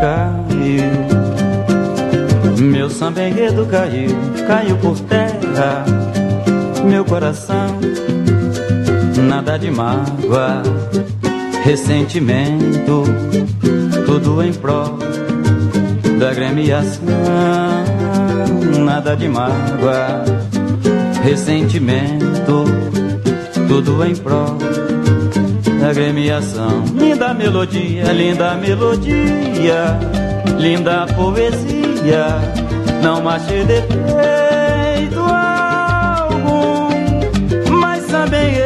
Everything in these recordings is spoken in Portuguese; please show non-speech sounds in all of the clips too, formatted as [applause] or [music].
Caiu, meu samba enredo caiu, caiu por terra, meu coração, nada de mágoa, ressentimento, tudo em prol da gremiação, nada de mágoa, ressentimento, tudo em prol da gremiação. Linda melodia, linda melodia, linda poesia, não achei defeito algum, mas também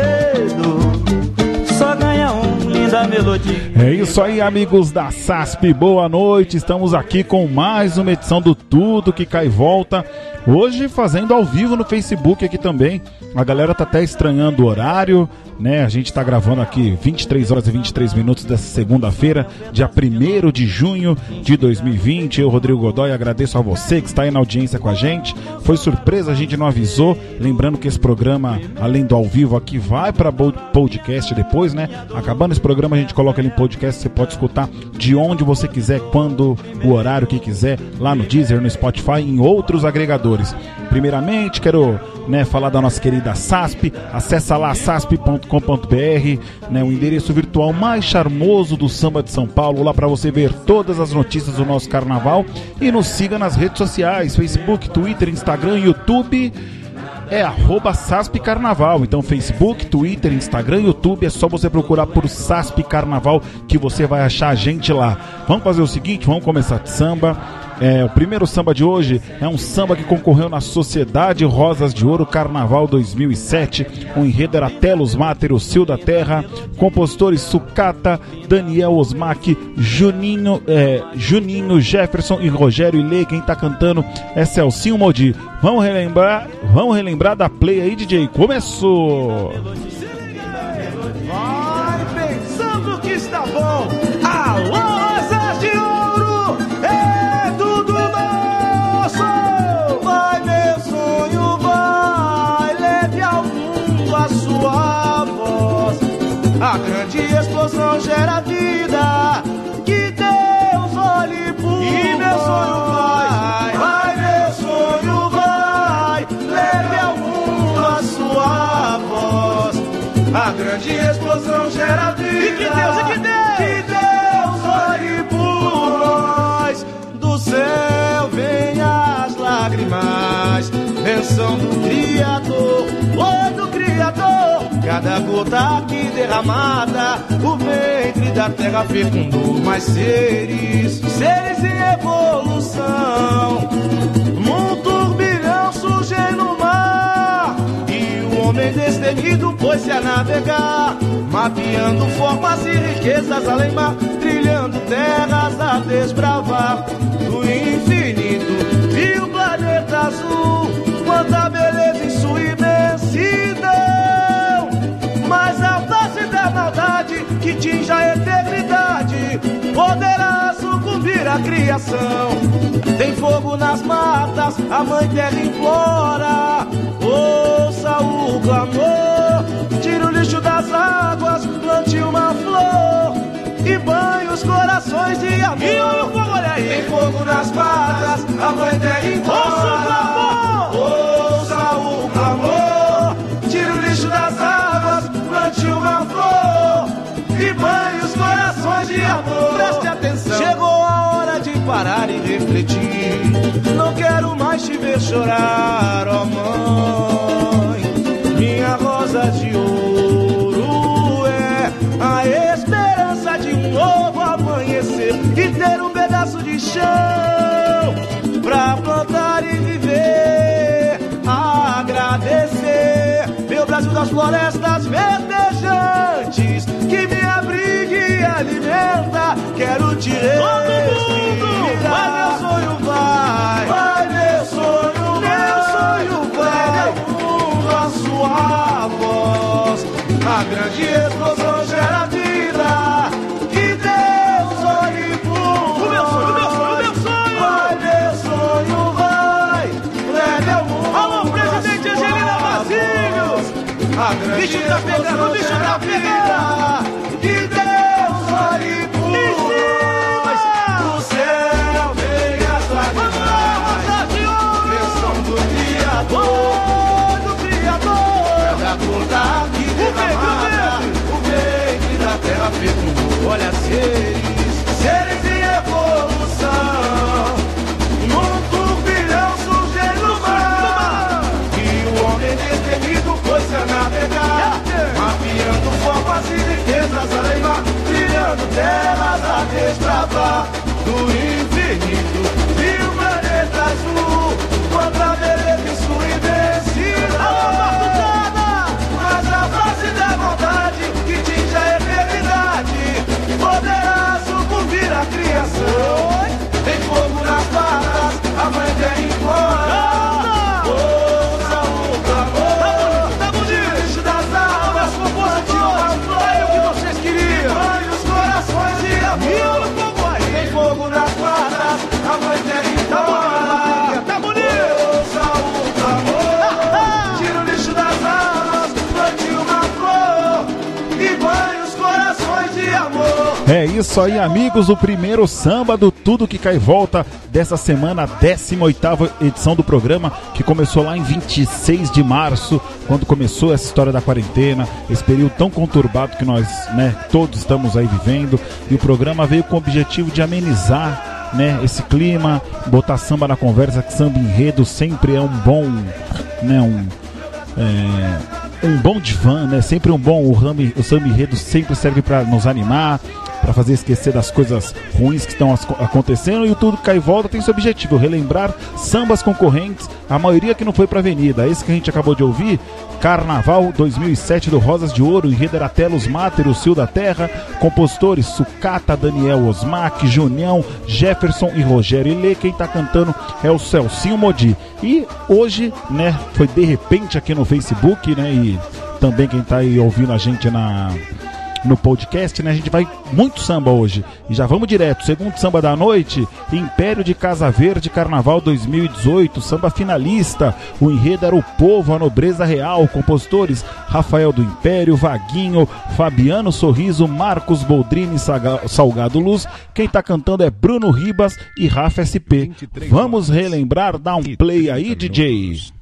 linda melodia. É isso aí, amigos da SASP, boa noite. Estamos aqui com mais uma edição do Tudo que Cai Volta. Hoje fazendo ao vivo no Facebook aqui também. A galera tá até estranhando o horário, né? A gente tá gravando aqui 23 horas e 23 minutos dessa segunda-feira, dia 1 de junho de 2020. Eu, Rodrigo Godoy, agradeço a você que está aí na audiência com a gente. Foi surpresa, a gente não avisou. Lembrando que esse programa, além do ao vivo aqui, vai para podcast depois, né? Acabando esse programa, a gente coloca ele em podcast. Você pode escutar de onde você quiser, quando, o horário que quiser, lá no Deezer, no Spotify em outros agregadores. Primeiramente, quero né, falar da nossa querida SASP. Acesse lá sasp.com.br, né, o endereço virtual mais charmoso do samba de São Paulo, lá para você ver todas as notícias do nosso carnaval. E nos siga nas redes sociais: Facebook, Twitter, Instagram, YouTube é arroba SASP Carnaval. Então, Facebook, Twitter, Instagram, YouTube, é só você procurar por SASP Carnaval que você vai achar a gente lá. Vamos fazer o seguinte, vamos começar de samba. É, o primeiro samba de hoje é um samba que concorreu na Sociedade Rosas de Ouro Carnaval 2007. O enredo era Telos Mater, o Cio da Terra, compositores Sucata, Daniel Osmac, Juninho, é, Juninho, Jefferson e Rogério Ilê. Quem tá cantando é Celcinho Modi. Vamos relembrar, vamos relembrar da play aí, DJ. Começou! A grande explosão gera vida. Que Deus olhe por E meu sonho vai, vai meu sonho vai leve ao mundo a sua voz. A grande explosão gera vida. E que Deus, e que Deus, que Deus olhe por nós. Do céu vem as lágrimas, benção do Criador, oi do Criador. Cada gota aqui derramada, o ventre da terra fecundou mais seres, seres em evolução. Num turbilhão surge no mar e o homem destemido pôs-se a navegar, mapeando formas e riquezas além mar, trilhando terras a desbravar. Do infinito viu o planeta azul, tinge a eternidade poderá sucumbir à criação. Tem fogo nas matas, a mãe terra implora. Ouça o clamor, tira o lixo das águas, plante uma flor e banhe os corações de amor. E olha o fogo, olha aí. Tem fogo nas matas, a mãe terra implora. Ouça refletir. Não quero mais te ver chorar, ó mãe. Minha rosa de ouro é a esperança de um novo amanhecer e ter um pedaço de chão pra plantar e viver. Agradecer, meu Brasil das florestas verdejantes que me e alimenta, quero te respirar. Vai, meu sonho vai, vai, meu sonho, meu sonho vai. Mundo a sua voz, a grande explosão gera vida. Que Deus olhe o meu sonho, o meu sonho, o meu sonho. Vai, meu sonho vai, leve ao mundo. Alô, presidente Angelina Basílio. Bicho tá pegando, bicho da pegando. Seres, seres em evolução. Num turbilhão surge no mar. E o homem destemido foi-se a navegar. Mapeando formas e riquezas a levar. Trilhando telas a destravar. Do infinito É isso aí, amigos. O primeiro samba do Tudo Que Cai Volta dessa semana, a 18 edição do programa, que começou lá em 26 de março, quando começou essa história da quarentena, esse período tão conturbado que nós, né, todos estamos aí vivendo. E o programa veio com o objetivo de amenizar, né, esse clima, botar samba na conversa, que samba enredo sempre é um bom, né, um. É, um bom divã, né? Sempre um bom. O, rami, o samba enredo sempre serve para nos animar, para fazer esquecer das coisas ruins que estão acontecendo. E o Tudo Cai e Volta tem esse objetivo: relembrar sambas concorrentes, a maioria que não foi para Avenida. Esse que a gente acabou de ouvir, Carnaval 2007 do Rosas de Ouro, enredo era Telos Mater, o Cio da Terra, compositores Sucata, Daniel Osmac, Junião, Jefferson e Rogério Ilê. Quem tá cantando é o Celcinho Modi. E hoje, né, foi de repente aqui no Facebook, né, e também quem tá aí ouvindo a gente na no podcast, né? A gente vai muito samba hoje. E já vamos direto. Segundo samba da noite, Império de Casa Verde, Carnaval 2018, samba finalista. O enredo era o povo, a nobreza real. Compositores Rafael do Império, Vaguinho, Fabiano Sorriso, Marcos Boldrini, Salgado Luz. Quem tá cantando é Bruno Ribas e Rafa SP. Vamos relembrar, dá um play aí, DJ.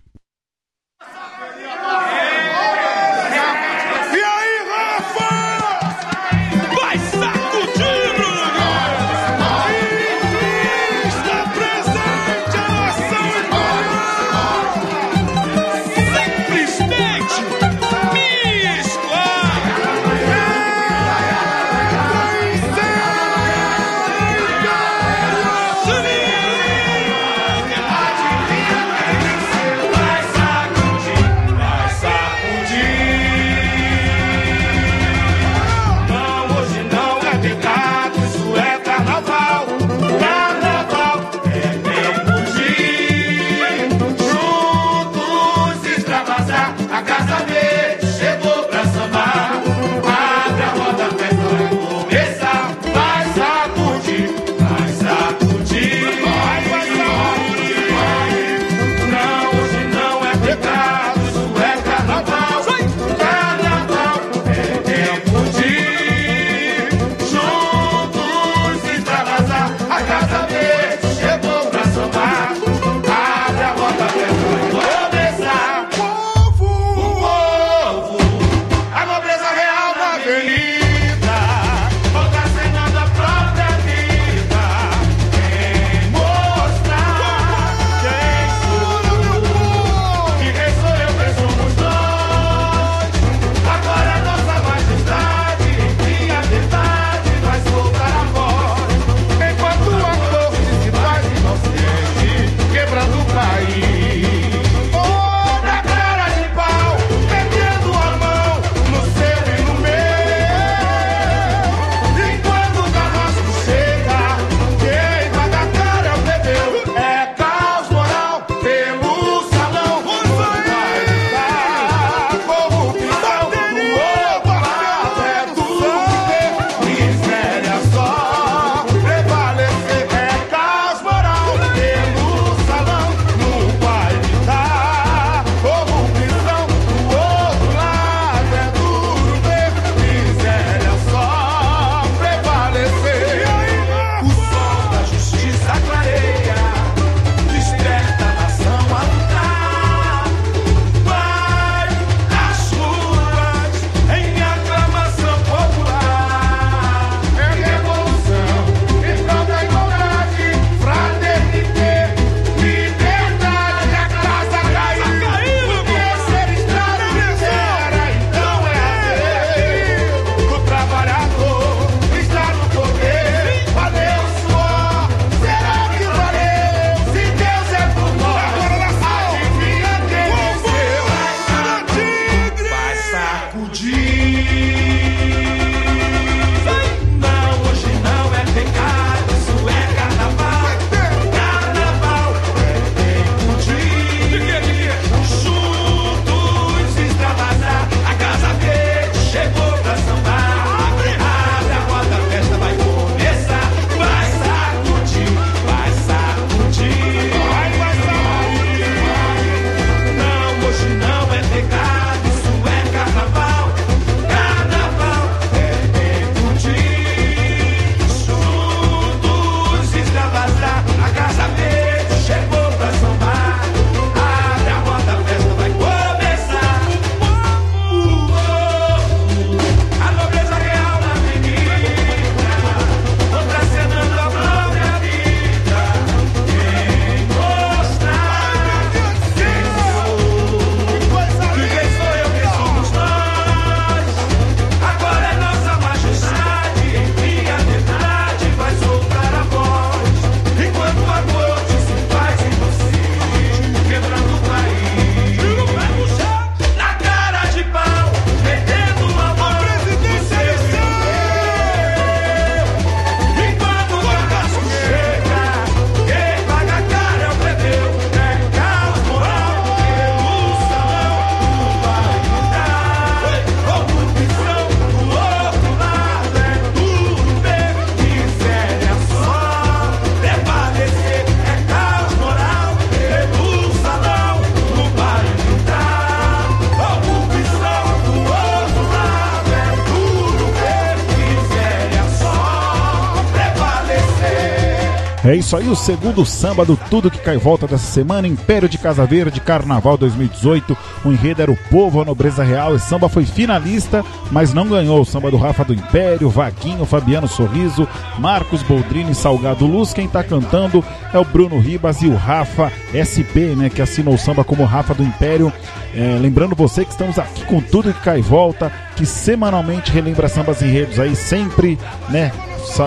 É isso aí, o segundo samba do Tudo que Cai Volta dessa semana, Império de Casa Verde, Carnaval 2018. O enredo era o Povo, a Nobreza Real. E samba foi finalista, mas não ganhou. O samba do Rafa do Império, Vaguinho, Fabiano Sorriso, Marcos Boldrini, Salgado Luz. Quem tá cantando é o Bruno Ribas e o Rafa SP, né, que assinou o samba como Rafa do Império. É, lembrando você que estamos aqui com Tudo que Cai Volta, que semanalmente relembra sambas enredos aí, sempre, né,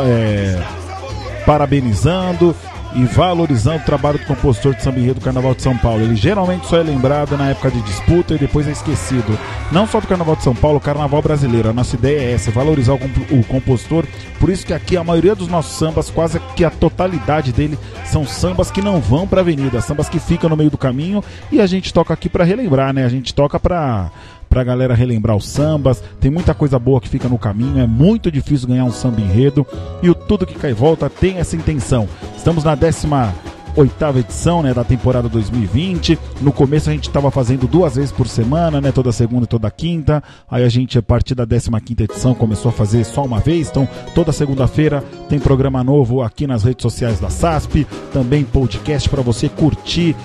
é, parabenizando e valorizando o trabalho do compositor de samba do Carnaval de São Paulo. Ele geralmente só é lembrado na época de disputa e depois é esquecido. Não só do Carnaval de São Paulo, o Carnaval brasileiro. A nossa ideia é essa, valorizar o, comp o compositor. Por isso que aqui a maioria dos nossos sambas, quase que a totalidade dele, são sambas que não vão pra avenida, sambas que ficam no meio do caminho e a gente toca aqui para relembrar, né? A gente toca pra pra galera relembrar os sambas. Tem muita coisa boa que fica no caminho, é muito difícil ganhar um samba enredo. E o Tudo que Cai Volta tem essa intenção. Estamos na décima oitava edição né, da temporada 2020. No começo a gente estava fazendo duas vezes por semana, né, toda segunda e toda quinta. Aí a gente, a partir da 15 quinta edição, começou a fazer só uma vez. Então, toda segunda-feira tem programa novo aqui nas redes sociais da SASP. Também podcast para você curtir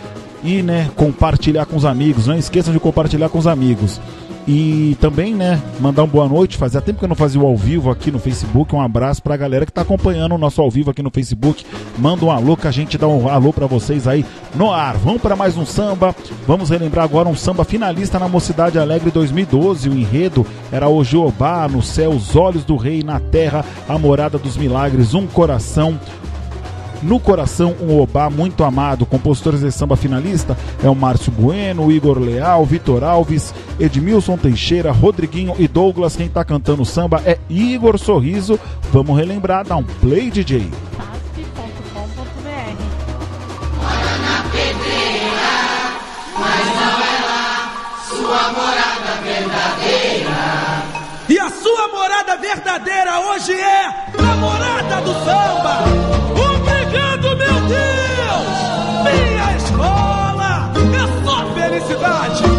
e né, compartilhar com os amigos. Não esqueçam de compartilhar com os amigos. E também, né, mandar uma boa noite. Fazia tempo que eu não fazia o ao vivo aqui no Facebook. Um abraço pra galera que tá acompanhando o nosso ao vivo aqui no Facebook. Manda um alô que a gente dá um alô pra vocês aí no ar. Vamos para mais um samba. Vamos relembrar agora um samba finalista na Mocidade Alegre 2012. O enredo era o Jeová no céu, os olhos do rei na terra, a morada dos milagres, um coração no Coração, um Obá muito amado. Compositores de samba finalista é o Márcio Bueno, Igor Leal, Vitor Alves, Edmilson Teixeira, Rodriguinho e Douglas. Quem tá cantando samba é Igor Sorriso. Vamos relembrar, dá um play, DJ. E a sua morada verdadeira hoje é a morada do samba. Felicidade.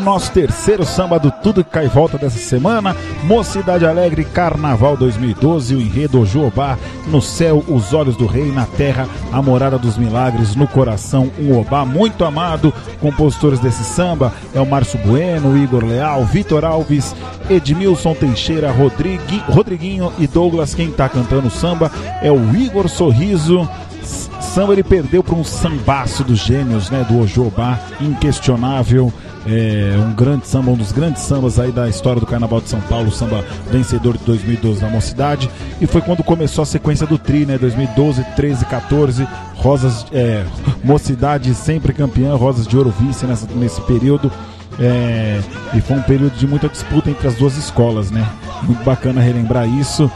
Nosso terceiro samba do Tudo que Cai Volta dessa semana. Mocidade Alegre, Carnaval 2012, o enredo Ojobá, no céu, os olhos do rei, na terra, a morada dos milagres, no coração, um Obá muito amado. Compositores desse samba é o Márcio Bueno, Igor Leal, Vitor Alves, Edmilson Teixeira, Rodrigui, Rodriguinho e Douglas. Quem tá cantando o samba é o Igor Sorriso. Samba ele perdeu para um sambaço dos gênios, né, do Ojobá, inquestionável. É, um grande samba, um dos grandes sambas aí da história do Carnaval de São Paulo, samba vencedor de 2012 na Mocidade. E foi quando começou a sequência do Tri, né? 2012, 13, 14, Rosas, é, Mocidade sempre campeã, Rosas de Ouro vice nessa, nesse período. É, e foi um período de muita disputa entre as duas escolas, né? Muito bacana relembrar isso.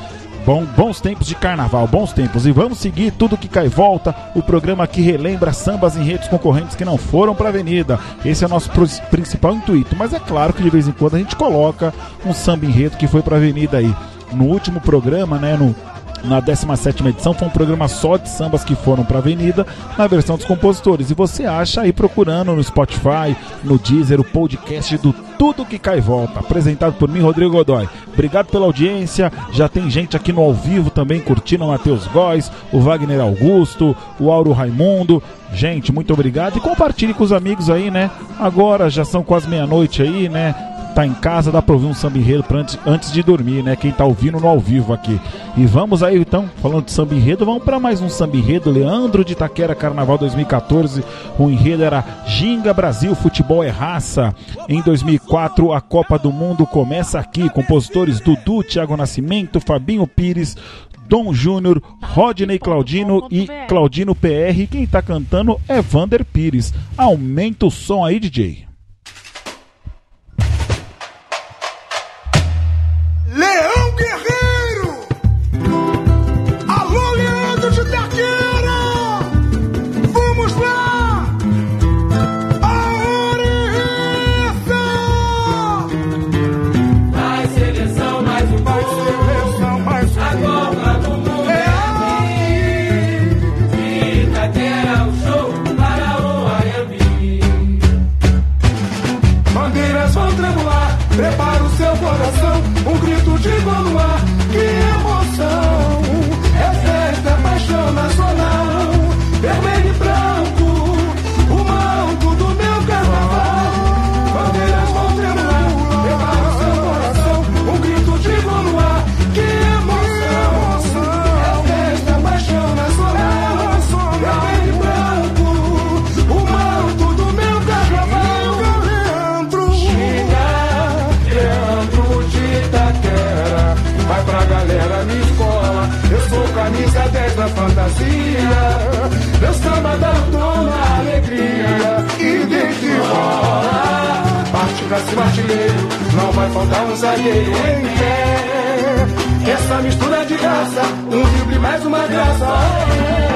Bom, bons tempos de carnaval, bons tempos. E vamos seguir tudo que cai volta. O programa que relembra sambas em redes concorrentes que não foram para a avenida. Esse é o nosso principal intuito. Mas é claro que de vez em quando a gente coloca um samba enredo que foi para a avenida aí. No último programa, né, no na 17 edição foi um programa só de sambas que foram para a Avenida, na versão dos compositores. E você acha aí procurando no Spotify, no Deezer, o podcast do Tudo Que Cai Volta, apresentado por mim, Rodrigo Godoy. Obrigado pela audiência. Já tem gente aqui no ao vivo também curtindo o Matheus Góes, o Wagner Augusto, o Auro Raimundo. Gente, muito obrigado. E compartilhe com os amigos aí, né? Agora já são quase meia-noite aí, né? Tá em casa, dá pra ouvir um samba enredo antes, antes de dormir, né? Quem tá ouvindo no ao vivo aqui. E vamos aí, então, falando de samba enredo, vamos pra mais um samba enredo. Leandro de Itaquera, Carnaval 2014. O enredo era Ginga Brasil, Futebol é Raça. Em 2004, a Copa do Mundo começa aqui. Compositores Dudu, Thiago Nascimento, Fabinho Pires, Dom Júnior, Rodney Claudino e Claudino PR. Quem tá cantando é Vander Pires. Aumenta o som aí, DJ. Faltar um zagueiro em pé. Essa mistura de graça Um drible mais uma graça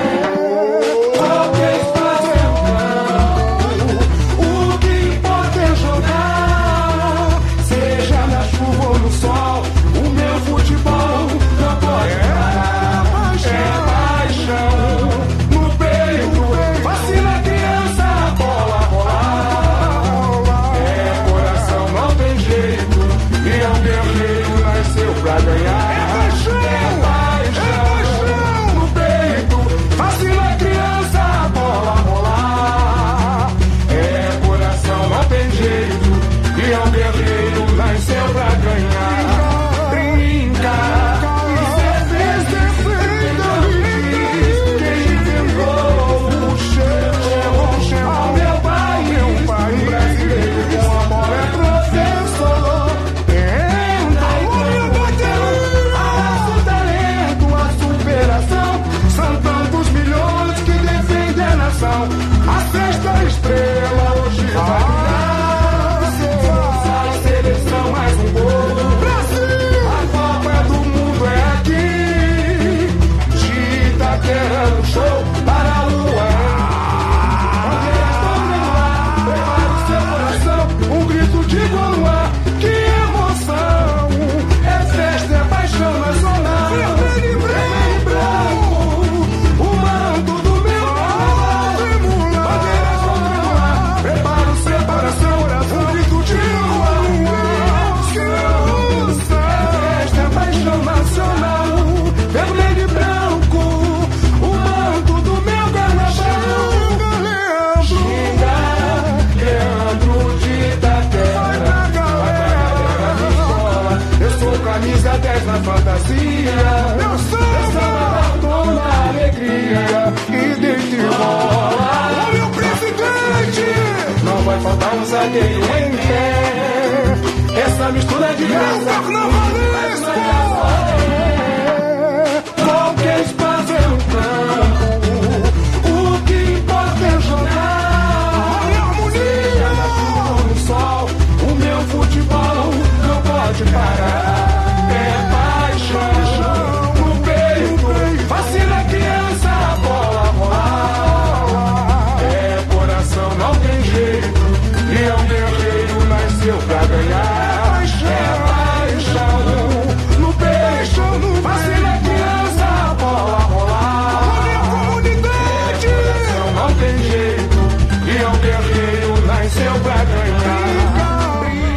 zagueiro em pé. Essa mistura de Meu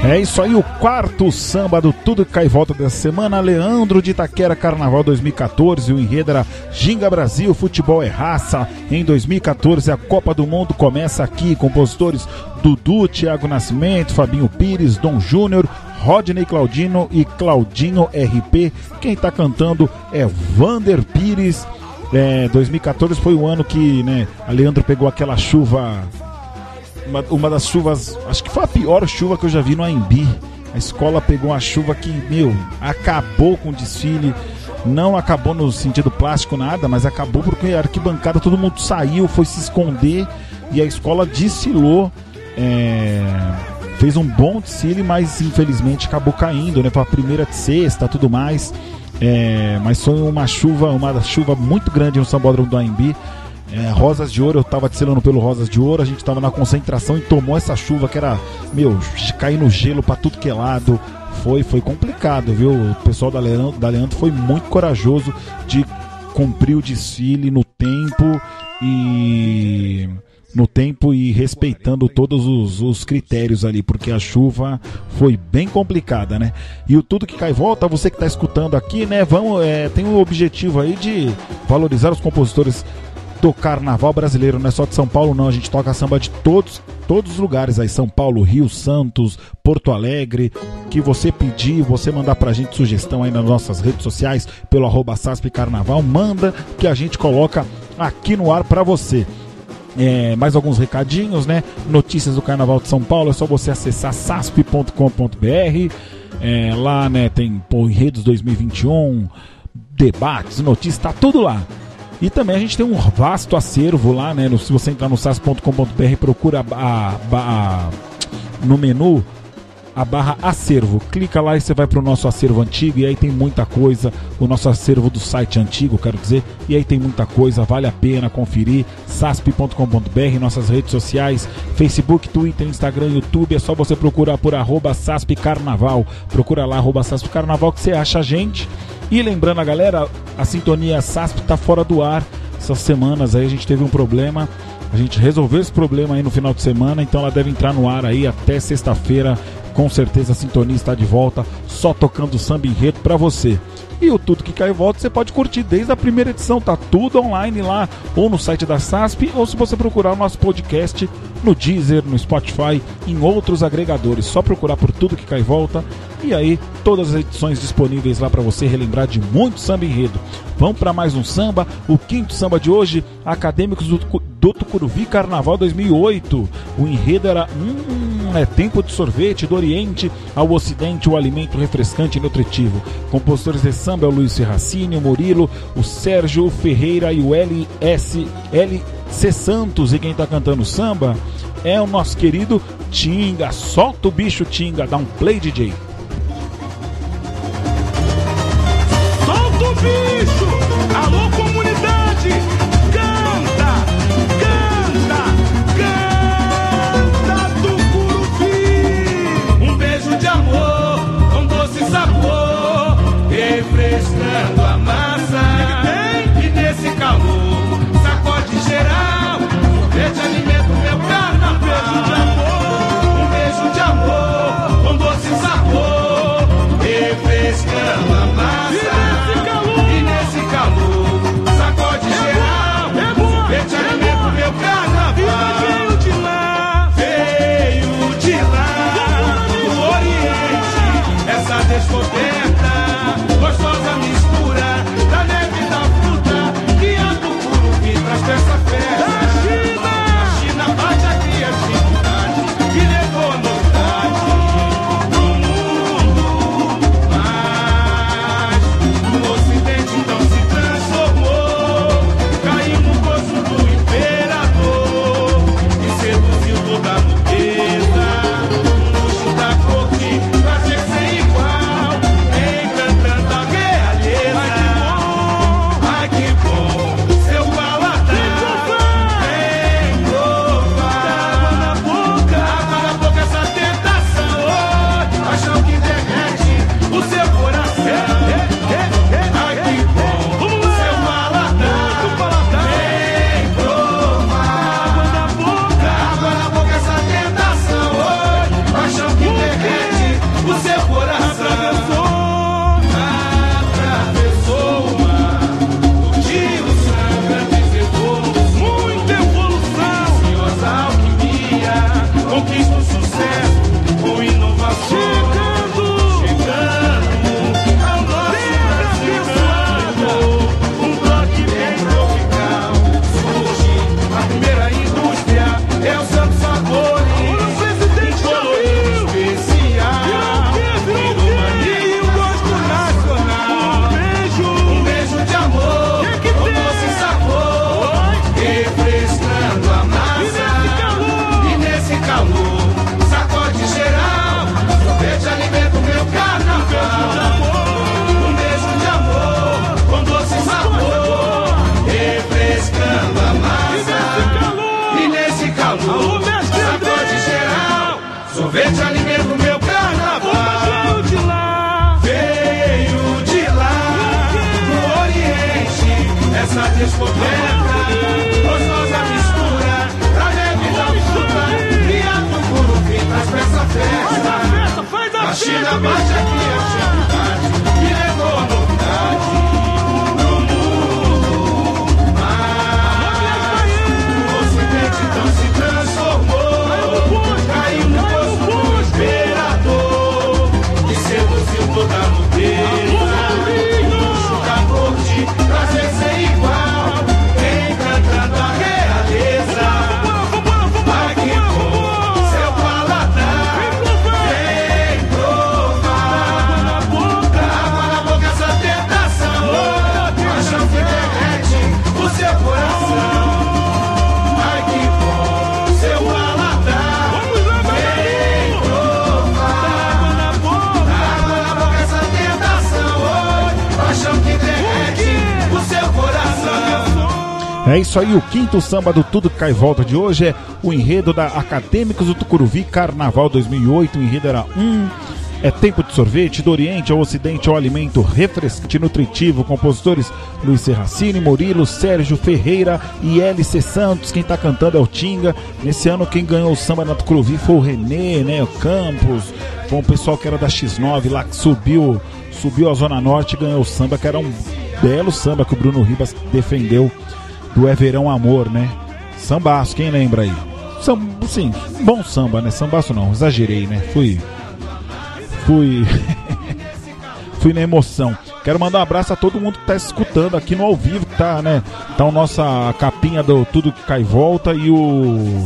É isso aí, o quarto samba do Tudo que Cai Volta dessa semana. Leandro de Itaquera Carnaval 2014. O enredo era Ginga Brasil, futebol é raça. Em 2014, a Copa do Mundo começa aqui. Compositores Dudu, Thiago Nascimento, Fabinho Pires, Dom Júnior, Rodney Claudino e Claudinho RP. Quem tá cantando é Vander Pires. É, 2014 foi o ano que né, a Leandro pegou aquela chuva uma, uma das chuvas, acho que foi a pior chuva que eu já vi no AMB. A escola pegou uma chuva que, meu, acabou com o desfile. Não acabou no sentido plástico nada, mas acabou porque a arquibancada todo mundo saiu, foi se esconder e a escola desfilou. é, fez um bom desfile, mas infelizmente acabou caindo, né? Foi a primeira de sexta, tudo mais. É, mas foi uma chuva, uma chuva muito grande no Sambódromo do AMB. É, Rosas de Ouro, eu tava desfilando pelo Rosas de Ouro, a gente tava na concentração e tomou essa chuva que era, meu, cair no gelo pra tudo que é lado. Foi, foi complicado, viu? O pessoal da Leandro, da Leandro foi muito corajoso de cumprir o desfile no tempo e no tempo e respeitando todos os, os critérios ali, porque a chuva foi bem complicada, né? E o tudo que cai volta, você que está escutando aqui, né? Vamos, é, tem um objetivo aí de valorizar os compositores do carnaval brasileiro, não é só de São Paulo, não. A gente toca samba de todos, todos os lugares aí: São Paulo, Rio, Santos, Porto Alegre. Que você pedir, você mandar pra gente sugestão aí nas nossas redes sociais, pelo arroba SASP Carnaval, manda que a gente coloca aqui no ar pra você. É, mais alguns recadinhos, né? Notícias do Carnaval de São Paulo, é só você acessar sasp.com.br. É, lá, né, tem pô, enredos 2021, debates, notícias, tá tudo lá. E também a gente tem um vasto acervo lá, né? se você entrar no sas.com.br, procura a, a- a- no menu a barra acervo. Clica lá e você vai para o nosso acervo antigo. E aí tem muita coisa. O nosso acervo do site antigo, quero dizer. E aí tem muita coisa. Vale a pena conferir. sasp.com.br, nossas redes sociais: Facebook, Twitter, Instagram, YouTube. É só você procurar por arroba Sasp Carnaval. Procura lá, arroba Sasp Carnaval, que você acha a gente. E lembrando a galera, a sintonia SASP tá fora do ar. Essas semanas aí a gente teve um problema. A gente resolveu esse problema aí no final de semana, então ela deve entrar no ar aí até sexta-feira. Com certeza a sintonia está de volta, só tocando samba enredo pra você. E o Tudo Que Cai Volta você pode curtir desde a primeira edição, tá tudo online lá, ou no site da SASP, ou se você procurar o nosso podcast no Deezer, no Spotify, em outros agregadores. Só procurar por Tudo Que Cai Volta e aí todas as edições disponíveis lá para você relembrar de muito samba enredo. Vamos para mais um samba, o quinto samba de hoje, Acadêmicos do, do Tucuruvi Carnaval 2008. O enredo era hum, é tempo de sorvete do Oriente ao Ocidente, o alimento refrescante e nutritivo. Compositores de samba é o Luiz Serracini, o Murilo, o Sérgio Ferreira e o LS LC Santos. E quem tá cantando samba é o nosso querido Tinga. Solta o bicho Tinga, dá um play DJ. Isso aí, o quinto samba do Tudo Cai Volta de hoje é o enredo da Acadêmicos do Tucuruvi Carnaval 2008. O enredo era um. É tempo de sorvete, do Oriente ao Ocidente ao alimento refrescante e nutritivo. Compositores Luiz Serracini, Murilo, Sérgio Ferreira e LC Santos. Quem tá cantando é o Tinga. Nesse ano quem ganhou o samba na Tucuruvi foi o Renê, né? O Campos. Foi um pessoal que era da X9 lá que subiu, subiu a Zona Norte e ganhou o samba, que era um belo samba que o Bruno Ribas defendeu do É Verão Amor, né? Sambaço, quem lembra aí? Samba, sim, bom samba, né? Sambaço não, exagerei, né? Fui. Fui. [laughs] fui na emoção. Quero mandar um abraço a todo mundo que tá escutando aqui no ao vivo, tá, né? Tá a nossa capinha do Tudo que Cai Volta e o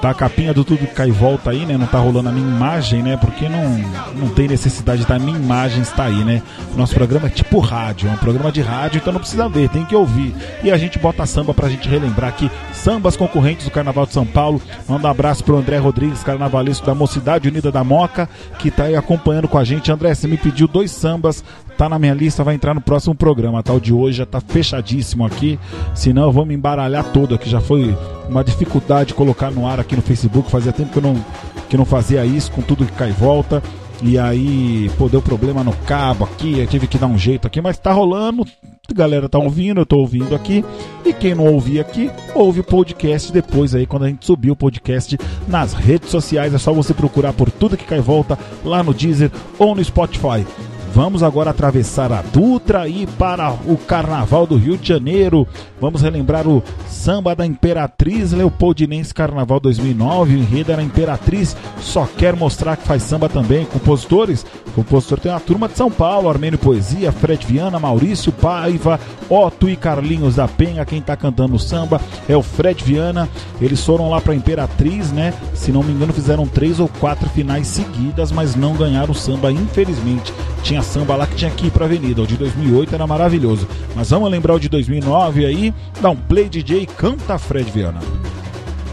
Tá a capinha do Tudo que Cai Volta aí, né? Não tá rolando a minha imagem, né? Porque não, não tem necessidade da minha imagem estar aí, né? Nosso programa é tipo rádio, é um programa de rádio, então não precisa ver, tem que ouvir. E a gente bota samba pra gente relembrar aqui sambas concorrentes do Carnaval de São Paulo. Manda um abraço pro André Rodrigues, carnavalesco da Mocidade Unida da Moca, que tá aí acompanhando com a gente. André, você me pediu dois sambas, tá na minha lista, vai entrar no próximo programa, tá? O de hoje já tá fechadíssimo aqui, senão eu vou me embaralhar todo aqui, já foi uma dificuldade colocar no ar aqui no Facebook, fazia tempo que eu não, que não fazia isso, com tudo que cai e volta. E aí, pô, deu problema no cabo aqui, eu tive que dar um jeito aqui, mas tá rolando, a galera tá ouvindo, eu tô ouvindo aqui. E quem não ouvir aqui, ouve o podcast depois aí, quando a gente subir o podcast nas redes sociais. É só você procurar por tudo que cai volta lá no Deezer ou no Spotify. Vamos agora atravessar a Dutra e ir para o Carnaval do Rio de Janeiro. Vamos relembrar o samba da Imperatriz Leopoldinense Carnaval 2009. O enredo era Imperatriz, só quer mostrar que faz samba também. Compositores: o compositor tem uma turma de São Paulo, Armênio Poesia, Fred Viana, Maurício Paiva, Otto e Carlinhos da Penha. Quem está cantando o samba é o Fred Viana. Eles foram lá para Imperatriz, né? Se não me engano, fizeram três ou quatro finais seguidas, mas não ganharam o samba, infelizmente. Tinha samba lá que tinha que ir pra avenida. O de 2008 era maravilhoso. Mas vamos lembrar o de 2009 aí. Dá um play DJ e canta Fred Viana.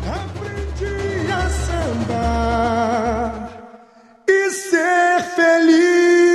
Aprendi a sambar e ser feliz.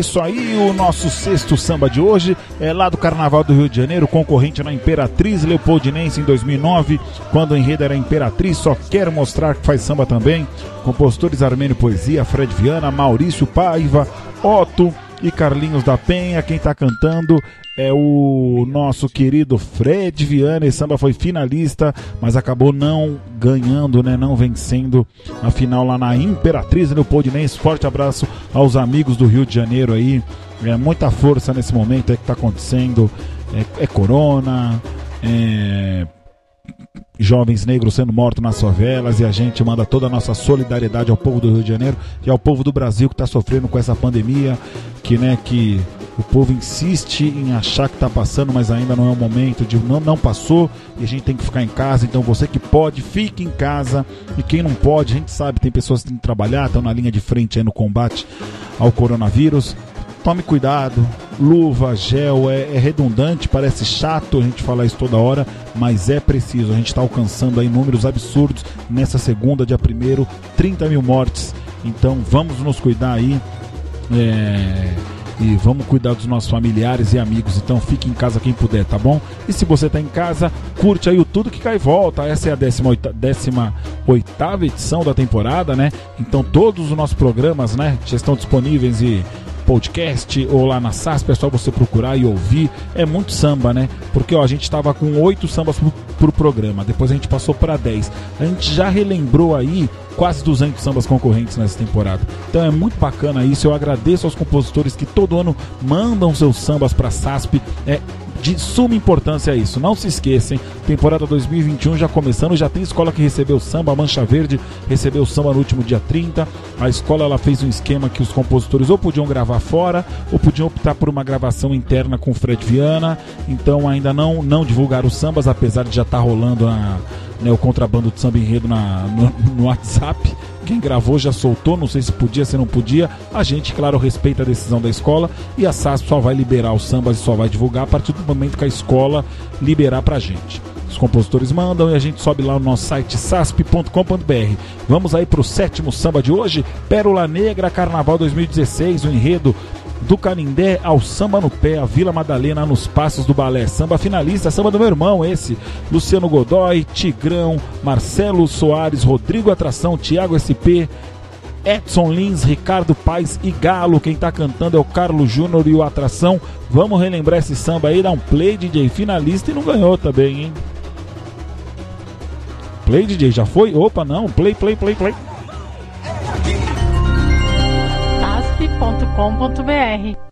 Isso aí, o nosso sexto samba de hoje é lá do Carnaval do Rio de Janeiro, concorrente na Imperatriz Leopoldinense em 2009, quando o enredo era Imperatriz, só quero mostrar que faz samba também. Compositores Armênio Poesia, Fred Viana, Maurício Paiva, Otto e Carlinhos da Penha. Quem está cantando é o nosso querido Fred Viana. Esse samba foi finalista, mas acabou não ganhando, né? Não vencendo a final lá na Imperatriz Leopoldinense. Forte abraço aos amigos do Rio de Janeiro aí. É muita força nesse momento aí que está acontecendo. É, é corona, é jovens negros sendo mortos nas favelas e a gente manda toda a nossa solidariedade ao povo do Rio de Janeiro e ao povo do Brasil que está sofrendo com essa pandemia, que né que o povo insiste em achar que está passando, mas ainda não é o momento de não não passou e a gente tem que ficar em casa. Então você que pode, fique em casa e quem não pode, a gente sabe tem pessoas que têm que trabalhar, estão na linha de frente aí no combate ao coronavírus tome cuidado. Luva, gel, é, é, redundante, parece chato a gente falar isso toda hora, mas é preciso. A gente está alcançando aí números absurdos nessa segunda, dia primeiro, 30 mil mortes. Então vamos nos cuidar aí. É, e vamos cuidar dos nossos familiares e amigos. Então fique em casa quem puder, tá bom? E se você está em casa, curte aí o Tudo Que Cai Volta. Essa é a 18, 18 edição da temporada, né? Então todos os nossos programas, né, já estão disponíveis e podcast ou lá na SASP, é só você procurar e ouvir. É muito samba, né? Porque ó, a gente estava com oito sambas pro, pro programa, depois a gente passou para 10. A gente já relembrou aí quase 200 sambas concorrentes nessa temporada. Então é muito bacana isso. Eu agradeço aos compositores que todo ano mandam seus sambas para SASP. É de suma importância isso. Não se esqueçam, temporada 2021 já começando, já tem escola que recebeu samba, a Mancha Verde recebeu samba no último dia 30. A escola ela fez um esquema que os compositores ou podiam gravar fora, ou podiam optar por uma gravação interna com o Fred Viana. Então ainda não não divulgaram os sambas, apesar de já estar tá rolando a, né, o contrabando de samba enredo na, no, no WhatsApp. Quem gravou já soltou, não sei se podia, se não podia. A gente, claro, respeita a decisão da escola e a SASP só vai liberar os sambas e só vai divulgar a partir do momento que a escola liberar pra gente. Os compositores mandam e a gente sobe lá no nosso site sasp.com.br. Vamos aí pro sétimo samba de hoje, Pérola Negra Carnaval 2016, o enredo do Canindé ao Samba no Pé, a Vila Madalena nos passos do balé. Samba finalista, samba do meu irmão, esse. Luciano Godoy, Tigrão, Marcelo Soares, Rodrigo Atração, Tiago SP, Edson Lins, Ricardo Paz e Galo. Quem tá cantando é o Carlos Júnior e o Atração. Vamos relembrar esse samba aí, dá um play DJ finalista e não ganhou também, hein? Play DJ já foi? Opa, não, play, play, play, play. asp.com.br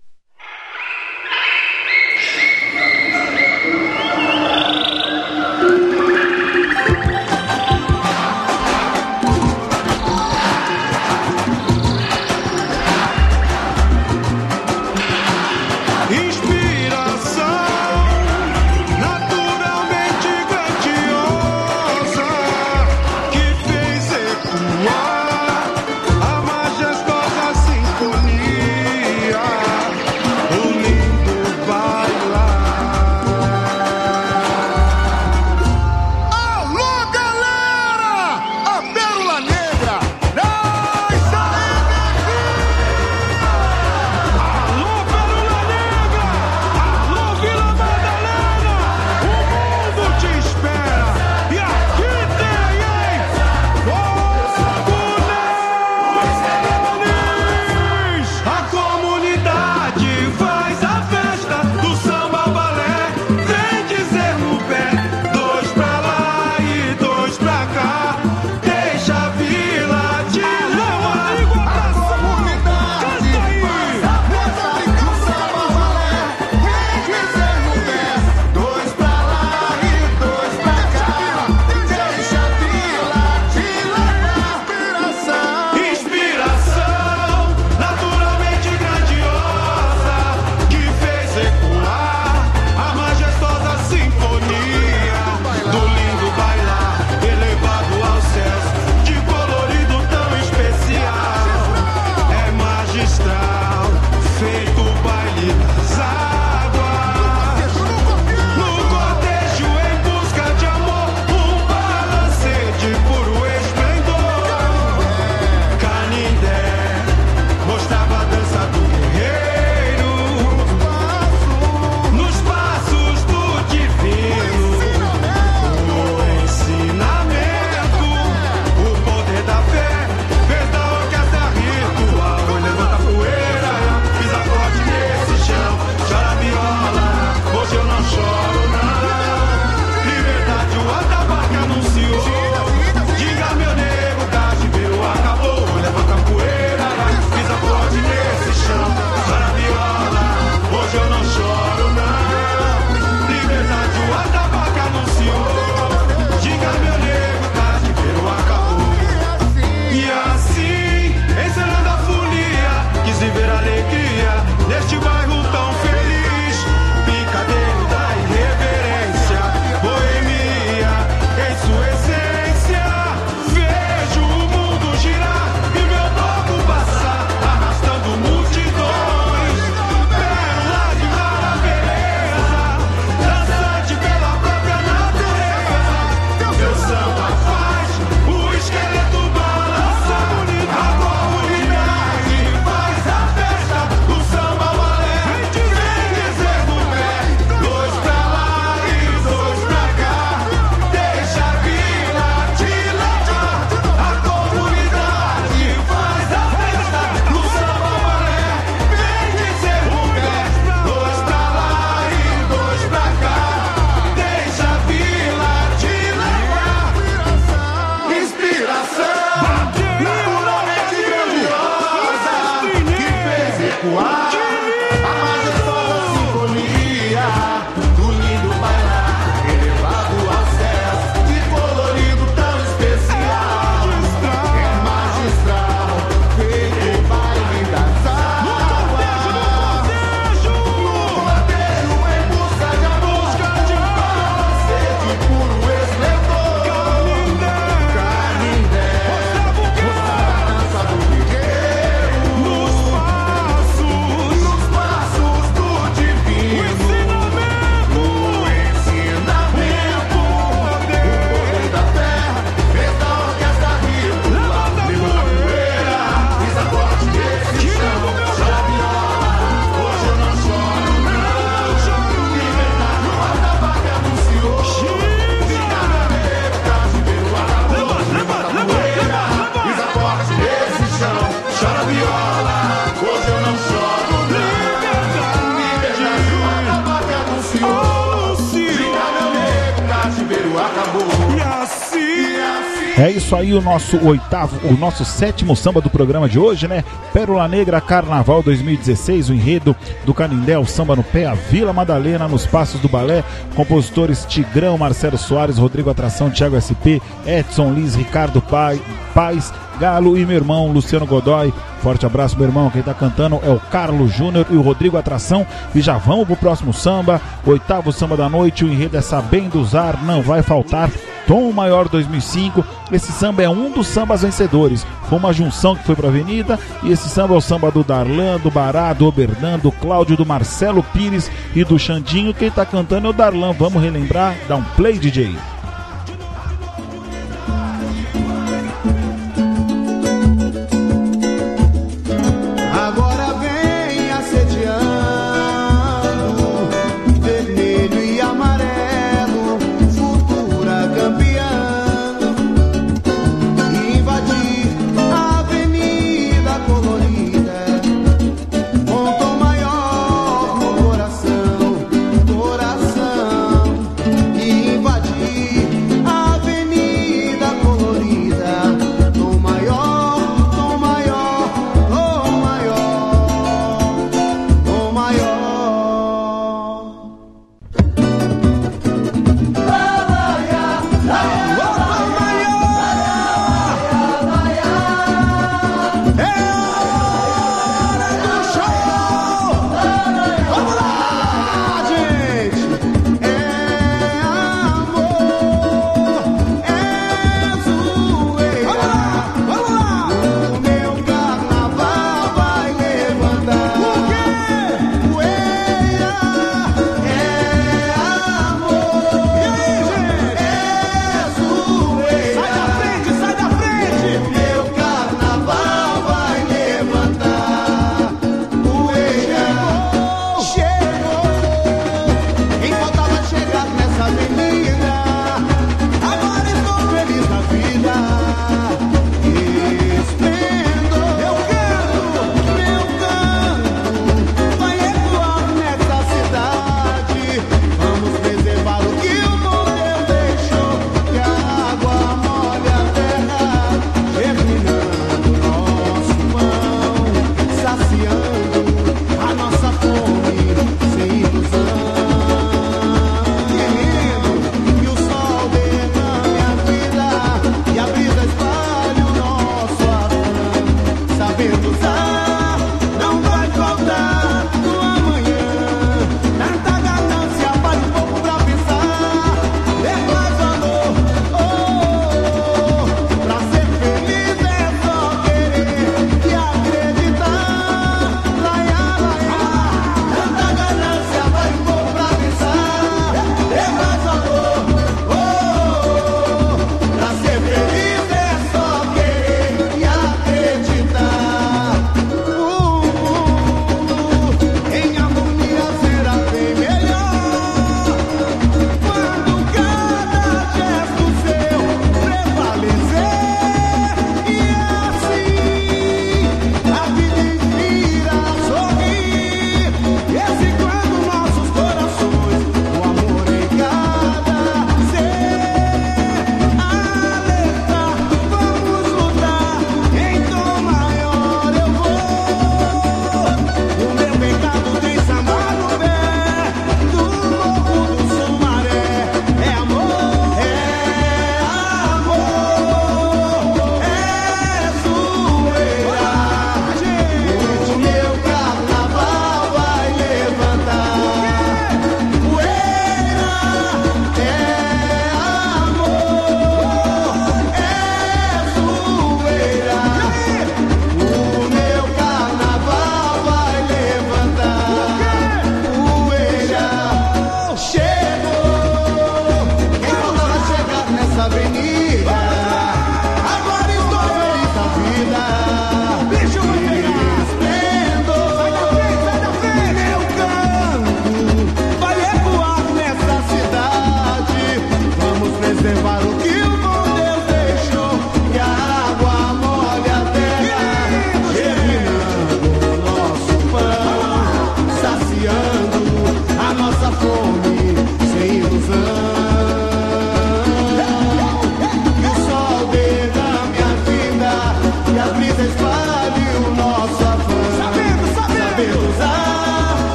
aí, o nosso oitavo, o nosso sétimo samba do programa de hoje, né? Pérola Negra Carnaval 2016, o enredo do Canindé, o samba no pé, a Vila Madalena nos passos do balé, compositores Tigrão, Marcelo Soares, Rodrigo Atração, Thiago SP, Edson Lins, Ricardo Pai, Paz, Galo e meu irmão Luciano Godoy. Forte abraço, meu irmão. Quem tá cantando é o Carlos Júnior e o Rodrigo Atração. E já vamos pro próximo samba, oitavo samba da noite. O enredo é Sabendo Usar, não vai faltar. Tom Maior 2005. Esse samba é um dos sambas vencedores. Foi uma junção que foi pra Avenida. E esse samba é o samba do Darlan, do Bará, do Oberdan, do Cláudio, do Marcelo Pires e do Xandinho. Quem tá cantando é o Darlan. Vamos relembrar? Dá um play, DJ.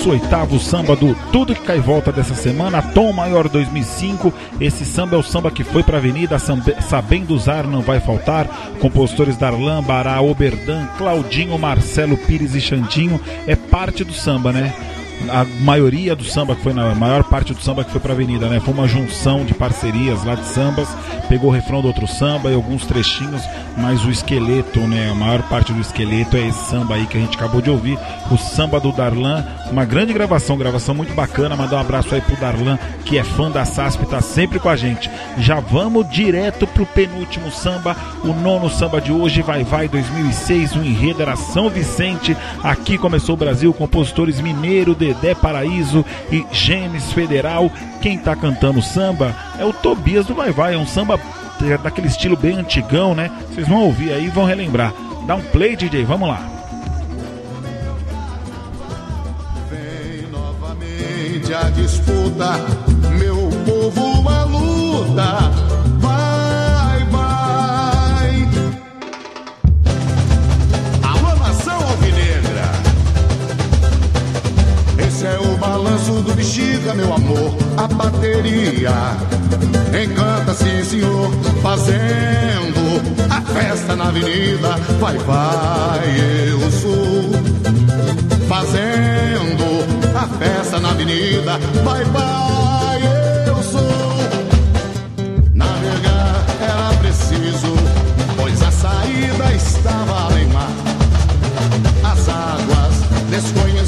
18º samba do Tudo Que Cai Volta dessa semana, Tom Maior 2005. Esse samba é o samba que foi para a Avenida, sabendo usar não vai faltar. Compositores Darlan, Bará, Oberdan, Claudinho, Marcelo Pires e Xandinho. É parte do samba, né? a maioria do samba que foi na maior parte do samba que foi para Avenida, né? Foi uma junção de parcerias lá de sambas, pegou o refrão do outro samba e alguns trechinhos, mas o esqueleto, né? A maior parte do esqueleto é esse samba aí que a gente acabou de ouvir, o samba do Darlan, uma grande gravação, gravação muito bacana. Mandar um abraço aí pro Darlan, que é fã da SASP, tá sempre com a gente. Já vamos direto pro penúltimo samba, o nono samba de hoje, vai vai 2006, o enredo era São Vicente. Aqui começou o Brasil, compositores Mineiro de Dedé Paraíso e Gênesis Federal. Quem tá cantando samba é o Tobias do Vai Vai, é um samba daquele estilo bem antigão, né? Vocês vão ouvir aí e vão relembrar. Dá um play, DJ, vamos lá. A disputa, meu povo a luta. Do bexiga, meu amor, a bateria. Encanta, sim, senhor, fazendo a festa na avenida. Vai, vai, eu sou. Fazendo a festa na avenida. Vai, vai, eu sou. Navegar era preciso, pois a saída estava além mar. As águas desconhecidas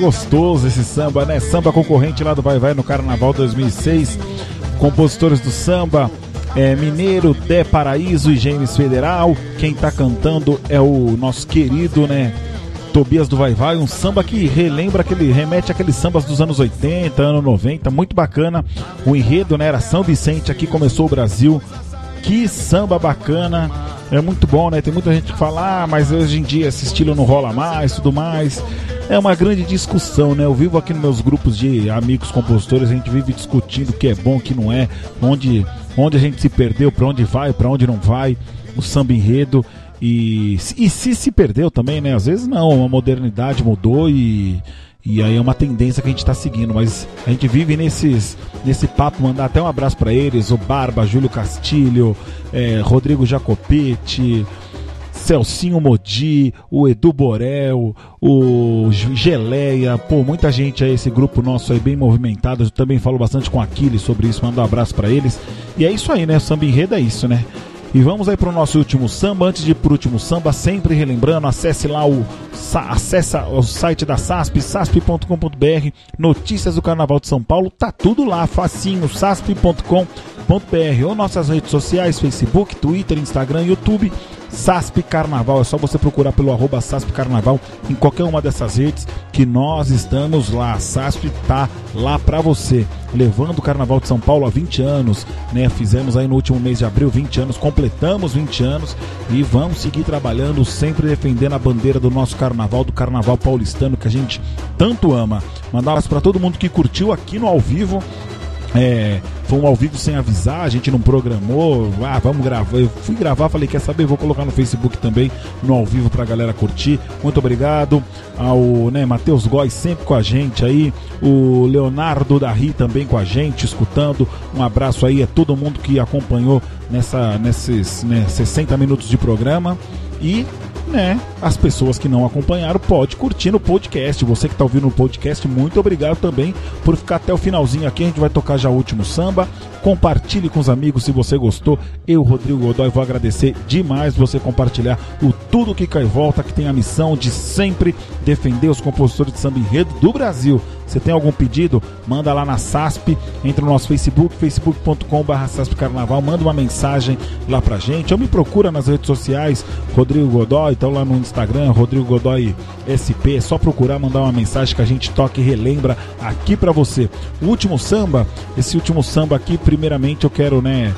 gostoso esse samba, né? Samba concorrente lá do Vai Vai no Carnaval 2006. Compositores do samba, é, Mineiro, Dé Paraíso e Gênesis Federal. Quem está cantando é o nosso querido, né? Tobias do Vai Vai, um samba que relembra aquele, remete àqueles sambas dos anos 80, anos 90, muito bacana. O enredo, né, era São Vicente, aqui começou o Brasil. Que samba bacana. É muito bom, né? Tem muita gente que fala, ah, mas hoje em dia esse estilo não rola mais, tudo mais. É uma grande discussão, né? Eu vivo aqui nos meus grupos de amigos compositores, a gente vive discutindo o que é bom, o que não é, onde, onde a gente se perdeu, para onde vai, para onde não vai, o samba enredo. E, e se se perdeu também, né? Às vezes não, a modernidade mudou e, e aí é uma tendência que a gente está seguindo, mas a gente vive nesses, nesse papo, mandar até um abraço para eles, o Barba, Júlio Castilho, é, Rodrigo Jacopetti, Celcinho Modi, o Edu Borel, o Geleia, pô, muita gente aí, esse grupo nosso aí bem movimentado. Eu também falo bastante com Aquiles sobre isso, mando um abraço para eles. E é isso aí, né? O samba enredo é isso, né? E vamos aí para o nosso último samba. Antes de ir para o último samba, sempre relembrando, acesse lá o, acessa o site da SASP, sasp.com.br, notícias do Carnaval de São Paulo, tá tudo lá, facinho, sasp.com.br ou nossas redes sociais, Facebook, Twitter, Instagram, YouTube. SASP Carnaval. É só você procurar pelo arroba SASP Carnaval em qualquer uma dessas redes que nós estamos lá. A SASP tá lá para você. Levando o Carnaval de São Paulo há 20 anos, né? Fizemos aí no último mês de abril 20 anos, completamos 20 anos e vamos seguir trabalhando, sempre defendendo a bandeira do nosso carnaval, do carnaval paulistano que a gente tanto ama. Mandar um abraço para todo mundo que curtiu aqui no ao vivo é, foi um ao vivo sem avisar, a gente não programou. Ah, vamos gravar. Eu fui gravar, falei, quer saber? Vou colocar no Facebook também, no ao vivo pra galera curtir. Muito obrigado ao né, Matheus Góes sempre com a gente aí, o Leonardo Darri também com a gente, escutando. Um abraço aí a todo mundo que acompanhou nessa, nesses né, 60 minutos de programa. E né, as pessoas que não acompanharam pode curtir no podcast. Você que está ouvindo o podcast, muito obrigado também por ficar até o finalzinho aqui. A gente vai tocar já o último samba. Compartilhe com os amigos se você gostou. Eu, Rodrigo Godoy, vou agradecer demais você compartilhar o Tudo Que Cai Volta, que tem a missão de sempre defender os compositores de samba enredo do Brasil. Você tem algum pedido? Manda lá na SASP, entra no nosso Facebook, facebook.com.br SASP Carnaval, manda uma mensagem lá pra gente, ou me procura nas redes sociais, Rodrigo Godoy, então lá no Instagram, Rodrigo Godoy SP, é só procurar, mandar uma mensagem que a gente toca e relembra aqui pra você. O último samba, esse último samba aqui, primeiramente eu quero, né,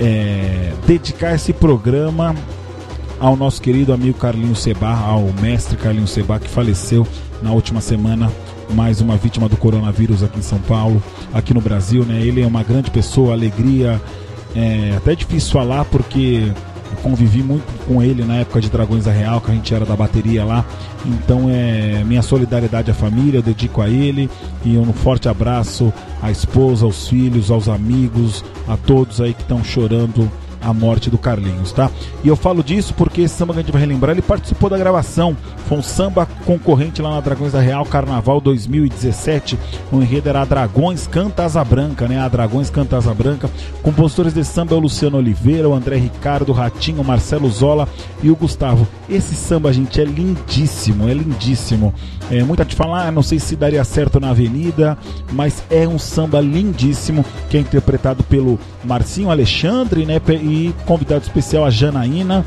é, dedicar esse programa ao nosso querido amigo Carlinhos Seba, ao mestre Carlinhos Seba, que faleceu na última semana mais uma vítima do coronavírus aqui em São Paulo, aqui no Brasil, né? Ele é uma grande pessoa, alegria. É até difícil falar porque convivi muito com ele na época de Dragões da Real, que a gente era da bateria lá. Então é minha solidariedade à família, eu dedico a ele e um forte abraço à esposa, aos filhos, aos amigos, a todos aí que estão chorando a morte do Carlinhos, tá? E eu falo disso porque esse samba que a gente vai relembrar, ele participou da gravação. Foi um samba concorrente lá na Dragões da Real Carnaval 2017. O enredo era a Dragões Canta Asa Branca, né? A Dragões Canta Asa Branca. Compositores desse samba é o Luciano Oliveira, o André Ricardo, o Ratinho, o Marcelo Zola e o Gustavo. Esse samba, gente, é lindíssimo, é lindíssimo. É, muita te falar, ah, não sei se daria certo na avenida, mas é um samba lindíssimo que é interpretado pelo Marcinho Alexandre, né? E convidado especial a Janaína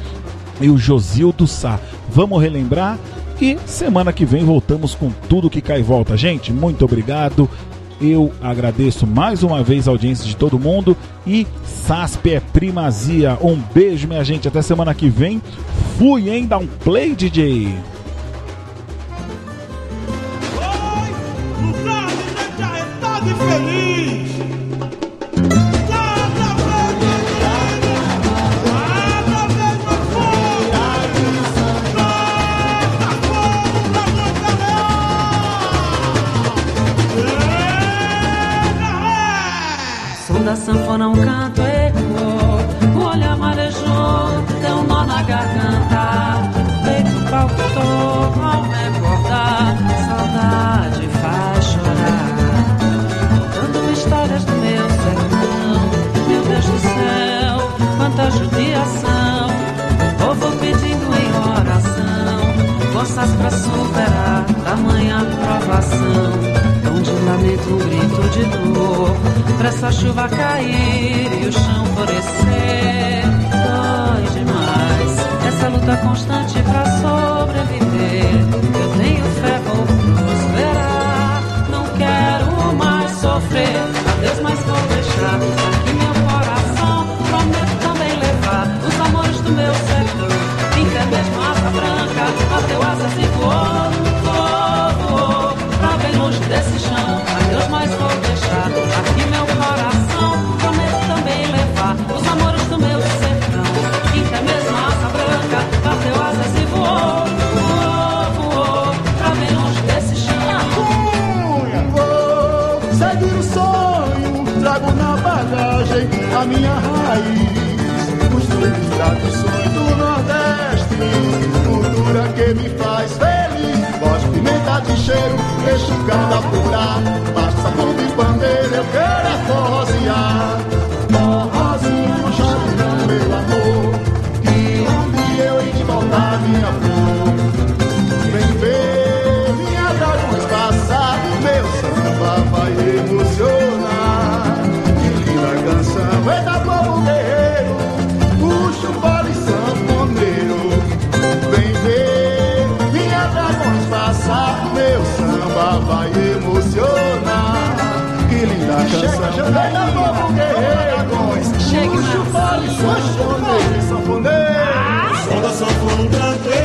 e o Josildo Sá. Vamos relembrar e semana que vem voltamos com tudo que cai e volta. Gente, muito obrigado. Eu agradeço mais uma vez a audiência de todo mundo e SASP é primazia. Um beijo, minha gente. Até semana que vem. Fui, hein? Dá um play, DJ. feliz. Da sanfona um canto ecoou, o olhar marejou, deu um nó na garganta, peito palpitou ao recordar, saudade faz chorar. Contando histórias do meu sertão, meu Deus do céu, quanta judiação, povo pedindo em oração, forças pra superar tamanha provação grito, um grito de dor, pra essa chuva cair e o chão florescer. Dói demais essa luta constante pra sobreviver. Eu tenho fé, vou prosperar, não quero mais sofrer. Adeus, mas vou deixar aqui meu coração, prometo também levar os amores do meu sertão. Pinta mesmo asa branca, bateu asas e voou. Deus mais vou deixar aqui meu coração. Prometo também levar os amores do meu sertão. Até mesmo asa branca, bateu asas e voou, voou, voou, pra bem longe desse chão. Vou seguir o sonho, trago na bagagem a minha raiz, os costumes, tradições do Nordeste, cultura que me faz ver de cheiro, deixa o caldo apurar. Passa fundo e bandeira, eu quero é forrosear. Venha povo guerreiro. Chegue, Marcos. Sanfoneiro, sanfoneiro ah! Som da sanfona um canteiro